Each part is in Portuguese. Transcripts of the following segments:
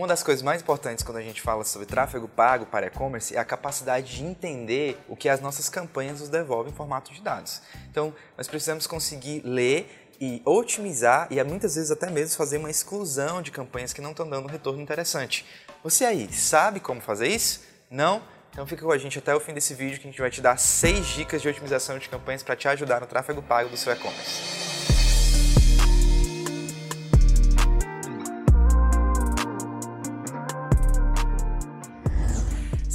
Uma das coisas mais importantes quando a gente fala sobre tráfego pago para e-commerce é a capacidade de entender o que as nossas campanhas nos devolvem em formato de dados. Então, nós precisamos conseguir ler e otimizar e muitas vezes até mesmo fazer uma exclusão de campanhas que não estão dando um retorno interessante. Você aí, sabe como fazer isso? Não? Então fica com a gente até o fim desse vídeo que a gente vai te dar 6 dicas de otimização de campanhas para te ajudar no tráfego pago do seu e-commerce.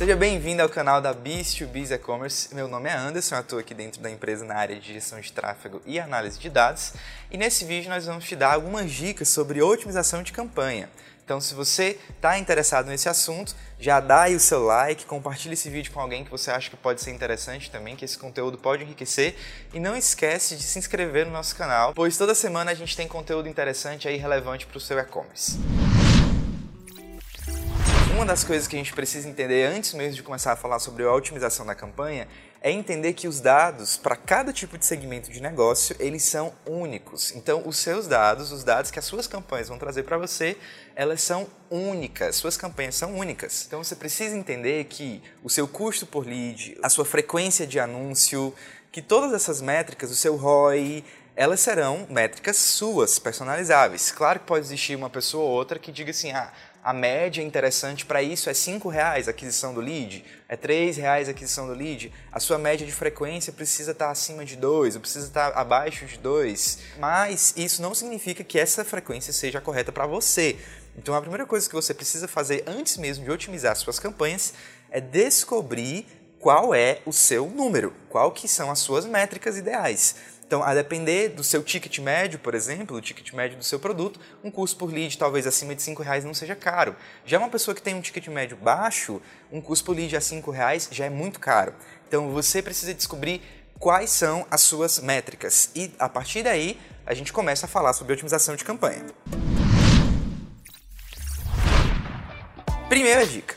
Seja bem-vindo ao canal da Biz2Biz E-Commerce. Meu nome é Anderson, eu atuo aqui dentro da empresa na área de gestão de tráfego e análise de dados. E nesse vídeo nós vamos te dar algumas dicas sobre otimização de campanha. Então, se você está interessado nesse assunto, já dá aí o seu like, compartilhe esse vídeo com alguém que você acha que pode ser interessante também, que esse conteúdo pode enriquecer. E não esquece de se inscrever no nosso canal, pois toda semana a gente tem conteúdo interessante e relevante para o seu e-commerce. Uma das coisas que a gente precisa entender antes mesmo de começar a falar sobre a otimização da campanha é entender que os dados para cada tipo de segmento de negócio, eles são únicos. Então, os seus dados, os dados que as suas campanhas vão trazer para você, elas são únicas. Suas campanhas são únicas. Então, você precisa entender que o seu custo por lead, a sua frequência de anúncio, que todas essas métricas, o seu ROI, elas serão métricas suas, personalizáveis. Claro que pode existir uma pessoa ou outra que diga assim, ah, a média interessante para isso é R$ reais a aquisição do lead, é R$ reais a aquisição do lead, a sua média de frequência precisa estar acima de 2, ou precisa estar abaixo de 2, mas isso não significa que essa frequência seja correta para você. Então a primeira coisa que você precisa fazer antes mesmo de otimizar suas campanhas é descobrir qual é o seu número, qual que são as suas métricas ideais. Então, a depender do seu ticket médio, por exemplo, o ticket médio do seu produto, um custo por lead talvez acima de R$ reais não seja caro. Já uma pessoa que tem um ticket médio baixo, um custo por lead a R$ reais já é muito caro. Então, você precisa descobrir quais são as suas métricas e a partir daí a gente começa a falar sobre otimização de campanha. Primeira dica.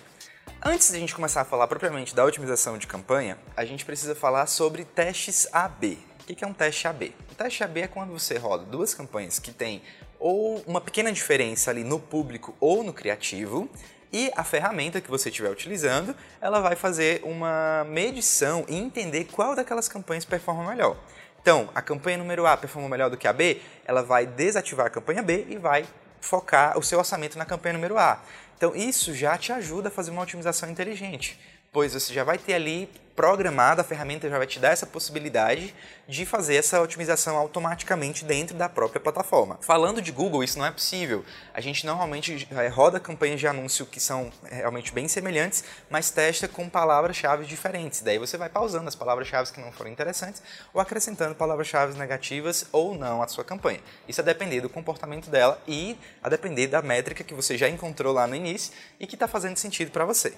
Antes de a gente começar a falar propriamente da otimização de campanha, a gente precisa falar sobre testes AB. O que é um teste AB? O teste AB é quando você roda duas campanhas que têm ou uma pequena diferença ali no público ou no criativo, e a ferramenta que você estiver utilizando, ela vai fazer uma medição e entender qual daquelas campanhas performa melhor. Então, a campanha número A performa melhor do que a B, ela vai desativar a campanha B e vai focar o seu orçamento na campanha número A. Então, isso já te ajuda a fazer uma otimização inteligente pois você já vai ter ali programado, a ferramenta já vai te dar essa possibilidade de fazer essa otimização automaticamente dentro da própria plataforma. Falando de Google, isso não é possível. A gente normalmente é, roda campanhas de anúncio que são é, realmente bem semelhantes, mas testa com palavras-chave diferentes. Daí você vai pausando as palavras-chave que não foram interessantes ou acrescentando palavras-chave negativas ou não à sua campanha. Isso a depender do comportamento dela e a depender da métrica que você já encontrou lá no início e que está fazendo sentido para você.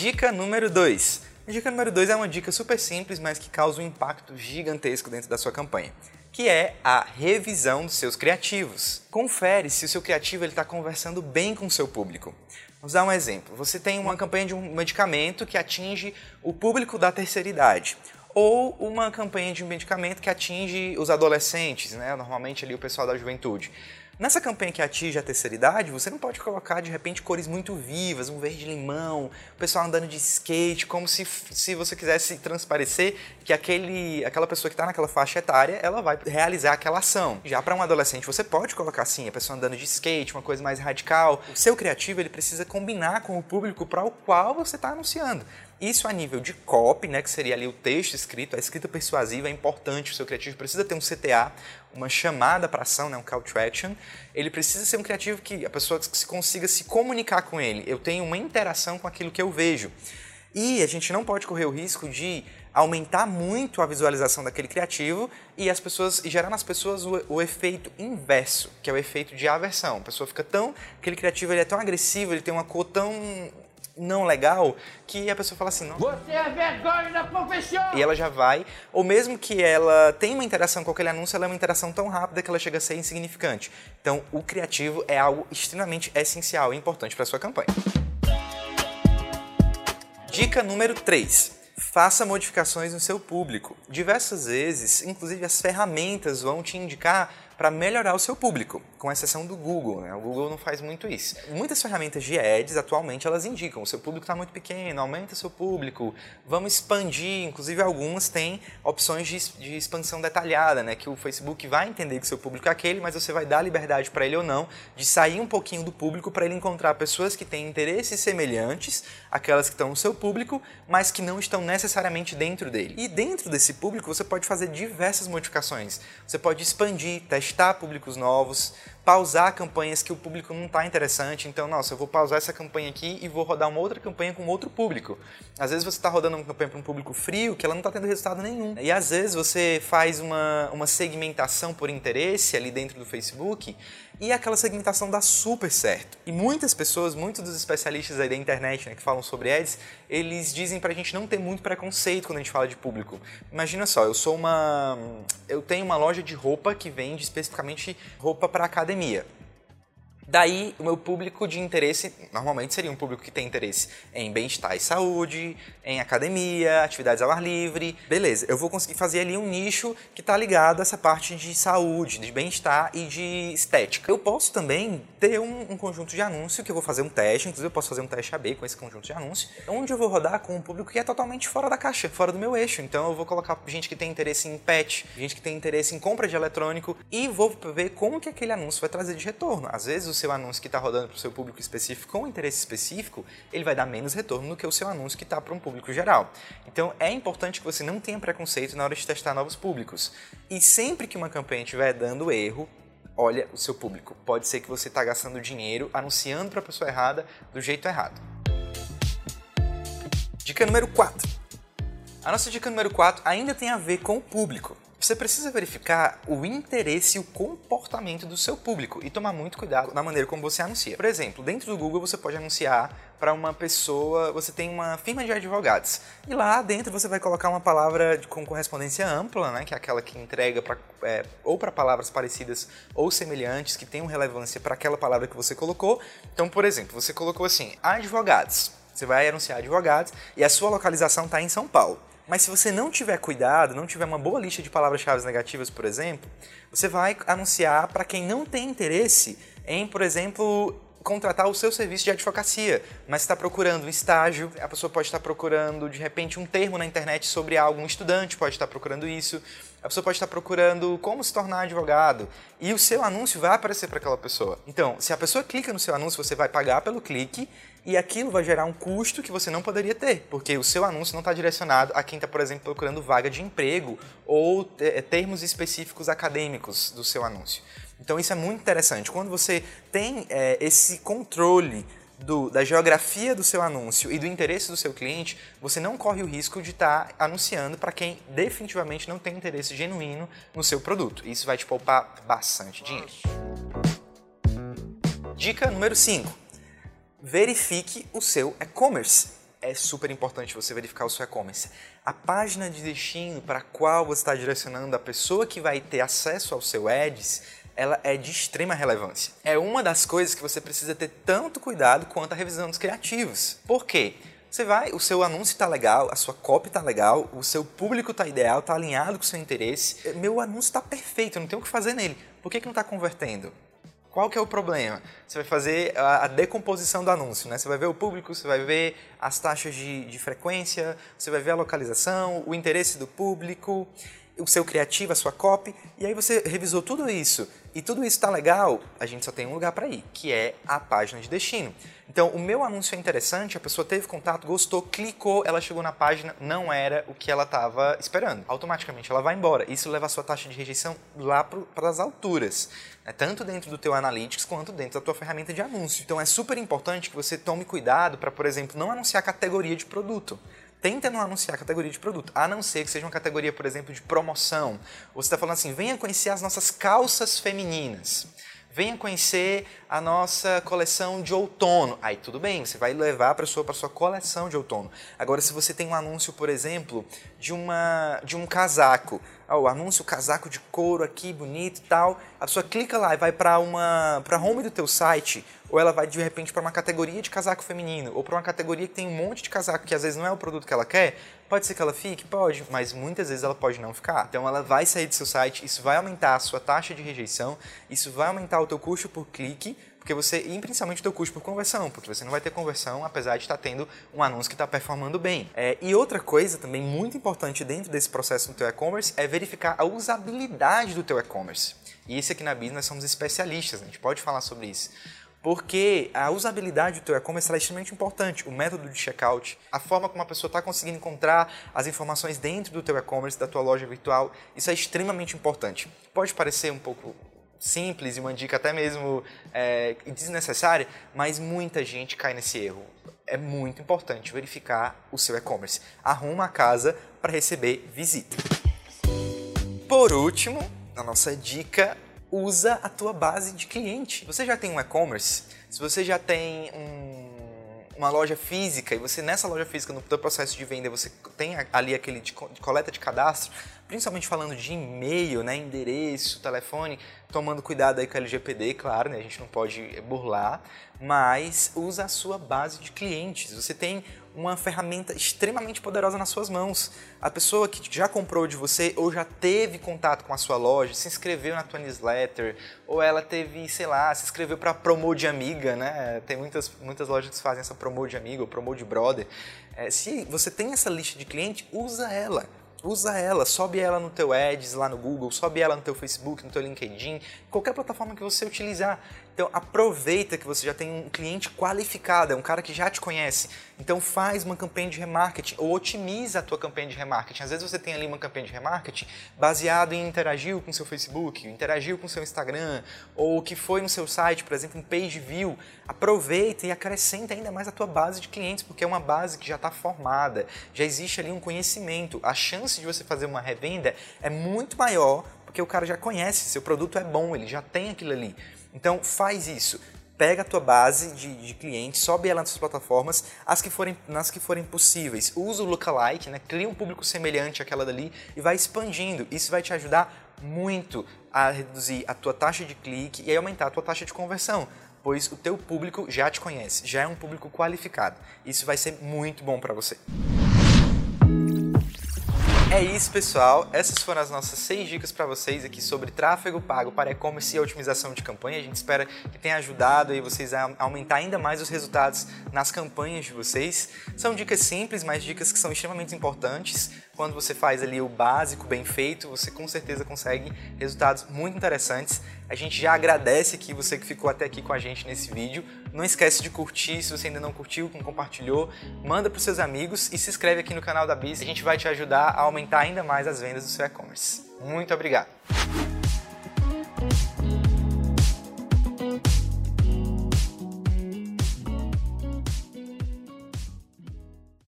Dica número 2. A dica número 2 é uma dica super simples, mas que causa um impacto gigantesco dentro da sua campanha, que é a revisão dos seus criativos. Confere se o seu criativo está conversando bem com o seu público. Vamos dar um exemplo. Você tem uma campanha de um medicamento que atinge o público da terceira idade ou uma campanha de um medicamento que atinge os adolescentes, né? normalmente ali o pessoal da juventude. Nessa campanha que atinge a terceira idade, você não pode colocar de repente cores muito vivas, um verde limão, o pessoal andando de skate, como se, se você quisesse transparecer que aquele, aquela pessoa que está naquela faixa etária, ela vai realizar aquela ação. Já para um adolescente, você pode colocar assim, a pessoa andando de skate, uma coisa mais radical. O seu criativo ele precisa combinar com o público para o qual você está anunciando. Isso a nível de copy, né, que seria ali o texto escrito, a escrita persuasiva é importante, o seu criativo precisa ter um CTA, uma chamada para ação, né, um call to action. Ele precisa ser um criativo que a pessoa se consiga se comunicar com ele. Eu tenho uma interação com aquilo que eu vejo. E a gente não pode correr o risco de aumentar muito a visualização daquele criativo e as pessoas e gerar nas pessoas o, o, efeito inverso, que é o efeito de aversão. A pessoa fica tão aquele criativo ele é tão agressivo, ele tem uma cor tão não legal que a pessoa fala assim, não. Você é vergonha da profissão! E ela já vai, ou mesmo que ela tenha uma interação com aquele anúncio, ela é uma interação tão rápida que ela chega a ser insignificante. Então, o criativo é algo extremamente essencial e importante para sua campanha. Dica número 3. Faça modificações no seu público. Diversas vezes, inclusive as ferramentas vão te indicar para melhorar o seu público. com exceção do Google, né? O Google não faz muito isso. Muitas ferramentas de ads atualmente elas indicam, o seu público está muito pequeno, aumenta seu público, vamos expandir, inclusive algumas têm opções de, de expansão detalhada, né? Que o Facebook vai entender que seu público é aquele, mas você vai dar liberdade para ele ou não de sair um pouquinho do público para ele encontrar pessoas que têm interesses semelhantes àquelas que estão no seu público, mas que não estão necessariamente dentro dele. E dentro desse público você pode fazer diversas modificações. Você pode expandir, testar públicos novos, pausar campanhas que o público não está interessante. Então, nossa, eu vou pausar essa campanha aqui e vou rodar uma outra campanha com outro público. Às vezes você está rodando uma campanha para um público frio que ela não está tendo resultado nenhum. E às vezes você faz uma, uma segmentação por interesse ali dentro do Facebook e aquela segmentação dá super certo. E muitas pessoas, muitos dos especialistas aí da internet né, que falam sobre ads, eles dizem pra gente não ter muito preconceito quando a gente fala de público. Imagina só, eu sou uma. Eu tenho uma loja de roupa que vende especificamente roupa para academia. прем'єр. Daí, o meu público de interesse, normalmente seria um público que tem interesse em bem-estar e saúde, em academia, atividades ao ar livre. Beleza, eu vou conseguir fazer ali um nicho que está ligado a essa parte de saúde, de bem-estar e de estética. Eu posso também ter um, um, conjunto de anúncio que eu vou fazer um teste, inclusive eu posso fazer um teste AB com esse conjunto de anúncio, onde eu vou rodar com um público que é totalmente fora da caixa, fora do meu eixo. Então eu vou colocar gente que tem interesse em pet, gente que tem interesse em compra de eletrônico e vou ver como que aquele anúncio vai trazer de retorno. Às vezes seu anúncio que está rodando para o seu público específico com interesse específico, ele vai dar menos retorno do que o seu anúncio que está para um público geral. Então é importante que você não tenha preconceito na hora de testar novos públicos. E sempre que uma campanha estiver dando erro, olha o seu público. Pode ser que você está gastando dinheiro anunciando para a pessoa errada do jeito errado. Dica número 4. A nossa dica número 4 ainda tem a ver com o público você precisa verificar o interesse e o comportamento do seu público e tomar muito cuidado na maneira como você anuncia. Por exemplo, dentro do Google você pode anunciar para uma pessoa, você tem uma firma de advogados e lá dentro você vai colocar uma palavra com correspondência ampla, né, que é aquela que entrega pra, é, ou para palavras parecidas ou semelhantes que tenham relevância para aquela palavra que você colocou. Então, por exemplo, você colocou assim, advogados. Você vai anunciar advogados e a sua localização está em São Paulo. Mas se você não tiver cuidado, não tiver uma boa lista de palavras-chave negativas, por exemplo, você vai anunciar para quem não tem interesse em, por exemplo, contratar o seu serviço de advocacia, mas está procurando um estágio, a pessoa pode estar procurando de repente um termo na internet sobre algo, um estudante pode estar procurando isso, a pessoa pode estar procurando como se tornar advogado e o seu anúncio vai aparecer para aquela pessoa. Então, se a pessoa clica no seu anúncio, você vai pagar pelo clique e aquilo vai gerar um custo que você não poderia ter, porque o seu anúncio não está direcionado a quem está, por exemplo, procurando vaga de emprego ou é, termos específicos acadêmicos do seu anúncio. Então isso é muito interessante. Quando você tem é, esse controle do, da geografia do seu anúncio e do interesse do seu cliente, você não corre o risco de estar tá anunciando para quem definitivamente não tem interesse genuíno no seu produto. Isso vai te poupar bastante dinheiro. Dica número 5 verifique o seu e-commerce. É super importante você verificar o seu e-commerce. A página de destino para a qual você está direcionando a pessoa que vai ter acesso ao seu ads, ela é de extrema relevância. É uma das coisas que você precisa ter tanto cuidado quanto a revisão dos criativos. Por quê? Você vai, o seu anúncio está legal, a sua copy está legal, o seu público está ideal, está alinhado com o seu interesse. Meu anúncio está perfeito, eu não tenho o que fazer nele. Por que, que não está convertendo? Qual que é o problema? Você vai fazer a, a, decomposição do anúncio, né? Você vai ver o público, você vai ver as taxas de, de frequência, você vai ver a localização, o interesse do público, o seu criativo, a sua copy, e aí você revisou tudo isso e tudo isso está legal, a gente só tem um lugar para ir, que é a página de destino. Então, o meu anúncio é interessante, a pessoa teve contato, gostou, clicou, ela chegou na página, não era o que ela estava esperando. Automaticamente ela vai embora. Isso leva a sua taxa de rejeição lá para as alturas, né? tanto dentro do teu Analytics quanto dentro da tua ferramenta de anúncio. Então, é super importante que você tome cuidado para, por exemplo, não anunciar categoria de produto tenta não anunciar a categoria de produto, a não ser que seja uma categoria, por exemplo, de promoção. Você está falando assim, venha conhecer as nossas calças femininas. Venha conhecer a nossa coleção de outono. Aí tudo bem, você vai levar a pessoa para sua coleção de outono. Agora, se você tem um anúncio, por exemplo, de, uma, de um casaco, o anúncio casaco de couro aqui, bonito e tal. A pessoa clica lá e vai para uma para home do teu site, ou ela vai de repente para uma categoria de casaco feminino, ou para uma categoria que tem um monte de casaco que às vezes não é o produto que ela quer. Pode ser que ela fique, pode, mas muitas vezes ela pode não ficar. Então ela vai sair do seu site, isso vai aumentar a sua taxa de rejeição, isso vai aumentar o teu custo por clique, porque você, e principalmente o teu custo por conversão, porque você não vai ter conversão apesar de estar tendo um anúncio que está performando bem. É, e outra coisa também muito importante dentro desse processo no teu e-commerce é verificar a usabilidade do teu e-commerce. E isso aqui na Biz nós somos especialistas, né? a gente pode falar sobre isso. Porque a usabilidade do teu e-commerce é extremamente importante. O método de checkout, a forma como a pessoa está conseguindo encontrar as informações dentro do teu e-commerce, da tua loja virtual, isso é extremamente importante. Pode parecer um pouco simples e uma dica até mesmo é, desnecessária, mas muita gente cai nesse erro. É muito importante verificar o seu e-commerce. Arruma a casa para receber visita. Por último, a nossa dica usa a tua base de cliente. Você já tem um e-commerce? Se você já tem um, uma loja física e você nessa loja física no teu processo de venda você tem ali aquele de, de coleta de cadastro, principalmente falando de e-mail, né, endereço, telefone, tomando cuidado aí com a LGPD, claro, né, a gente não pode burlar, mas usa a sua base de clientes. Você tem uma ferramenta extremamente poderosa nas suas mãos. A pessoa que já comprou de você ou já teve contato com a sua loja, se inscreveu na tua newsletter, ou ela teve, sei lá, se inscreveu para promo de amiga, né? Tem muitas, muitas lojas que fazem essa promo de amiga ou promo de brother. É, se você tem essa lista de cliente, usa ela usa ela, sobe ela no teu Ads lá no Google, sobe ela no teu Facebook, no teu LinkedIn, qualquer plataforma que você utilizar. Então aproveita que você já tem um cliente qualificado, é um cara que já te conhece. Então faz uma campanha de remarketing ou otimiza a tua campanha de remarketing. Às vezes você tem ali uma campanha de remarketing baseado em interagir com seu Facebook, interagiu com seu Instagram, ou que foi no seu site, por exemplo, um page view. Aproveita e acrescenta ainda mais a tua base de clientes, porque é uma base que já está formada, já existe ali um conhecimento. A chance de você fazer uma revenda é muito maior porque o cara já conhece, seu produto é bom, ele já tem aquilo ali. Então faz isso. Pega a tua base de, de clientes, sobe ela nas suas plataformas, as que forem, nas que forem possíveis. Usa o lookalike, né? cria um público semelhante àquela dali e vai expandindo. Isso vai te ajudar muito a reduzir a tua taxa de clique e aumentar a tua taxa de conversão, pois o teu público já te conhece, já é um público qualificado. Isso vai ser muito bom para você. É isso, pessoal. Essas foram as nossas seis dicas para vocês aqui sobre tráfego pago para e-commerce e otimização de campanha. A gente espera que tenha ajudado aí vocês a aumentar ainda mais os resultados nas campanhas de vocês. São dicas simples, mas dicas que são extremamente importantes. Quando você faz ali o básico bem feito, você com certeza consegue resultados muito interessantes. A gente já agradece aqui você que ficou até aqui com a gente nesse vídeo. Não esquece de curtir, se você ainda não curtiu, compartilhou, manda para os seus amigos e se inscreve aqui no canal da Biz. A gente vai te ajudar a aumentar ainda mais as vendas do seu e-commerce. Muito obrigado!